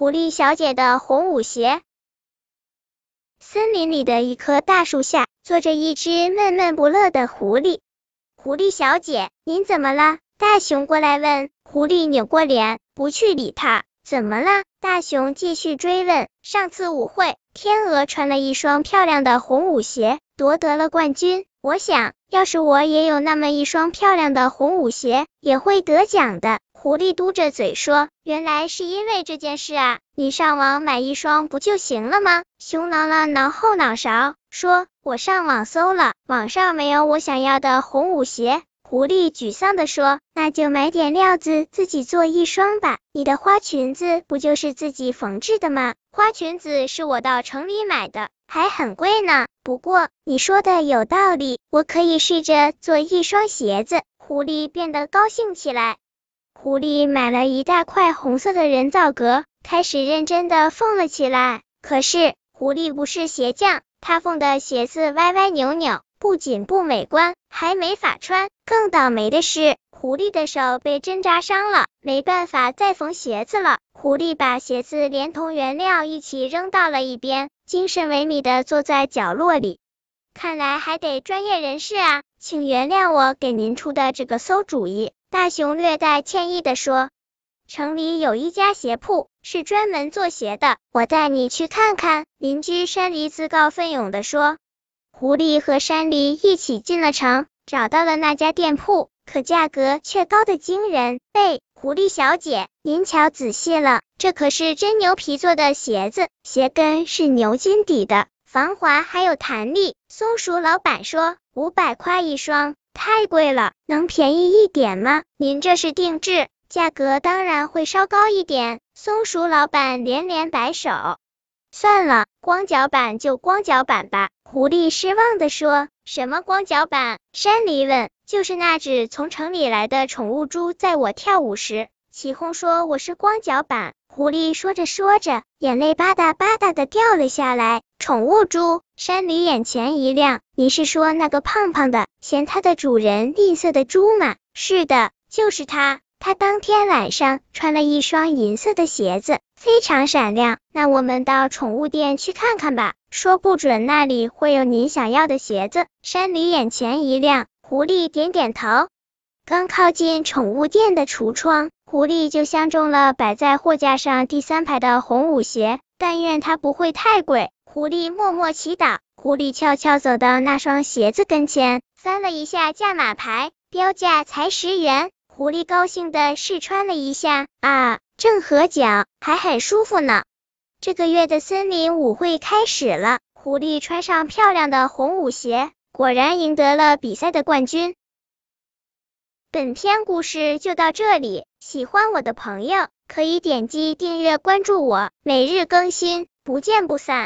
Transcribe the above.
狐狸小姐的红舞鞋。森林里的一棵大树下，坐着一只闷闷不乐的狐狸。狐狸小姐，您怎么了？大熊过来问。狐狸扭过脸，不去理他。怎么了？大熊继续追问。上次舞会，天鹅穿了一双漂亮的红舞鞋，夺得了冠军。我想要是我也有那么一双漂亮的红舞鞋，也会得奖的。狐狸嘟着嘴说：“原来是因为这件事啊，你上网买一双不就行了吗？”熊挠了挠后脑勺，说：“我上网搜了，网上没有我想要的红舞鞋。”狐狸沮丧地说：“那就买点料子，自己做一双吧。你的花裙子不就是自己缝制的吗？花裙子是我到城里买的，还很贵呢。不过你说的有道理，我可以试着做一双鞋子。”狐狸变得高兴起来。狐狸买了一大块红色的人造革，开始认真的缝了起来。可是狐狸不是鞋匠，他缝的鞋子歪歪扭扭。不仅不美观，还没法穿。更倒霉的是，狐狸的手被针扎伤了，没办法再缝鞋子了。狐狸把鞋子连同原料一起扔到了一边，精神萎靡的坐在角落里。看来还得专业人士啊，请原谅我给您出的这个馊主意。大熊略带歉意的说：“城里有一家鞋铺，是专门做鞋的，我带你去看看。”邻居山狸自告奋勇的说。狐狸和山狸一起进了城，找到了那家店铺，可价格却高的惊人。哎，狐狸小姐，您瞧仔细了，这可是真牛皮做的鞋子，鞋跟是牛筋底的，防滑还有弹力。松鼠老板说五百块一双，太贵了，能便宜一点吗？您这是定制，价格当然会稍高一点。松鼠老板连连摆手。算了，光脚板就光脚板吧。狐狸失望的说。什么光脚板？山狸问。就是那只从城里来的宠物猪，在我跳舞时起哄说我是光脚板。狐狸说着说着，眼泪吧嗒吧嗒的掉了下来。宠物猪？山狸眼前一亮。你是说那个胖胖的，嫌它的主人吝啬的猪吗？是的，就是它。他当天晚上穿了一双银色的鞋子，非常闪亮。那我们到宠物店去看看吧，说不准那里会有您想要的鞋子。山里眼前一亮，狐狸点点头。刚靠近宠物店的橱窗，狐狸就相中了摆在货架上第三排的红舞鞋。但愿它不会太贵。狐狸默默祈祷。狐狸悄悄走到那双鞋子跟前，翻了一下价码牌，标价才十元。狐狸高兴的试穿了一下，啊，正合脚，还很舒服呢。这个月的森林舞会开始了，狐狸穿上漂亮的红舞鞋，果然赢得了比赛的冠军。本篇故事就到这里，喜欢我的朋友可以点击订阅关注我，每日更新，不见不散。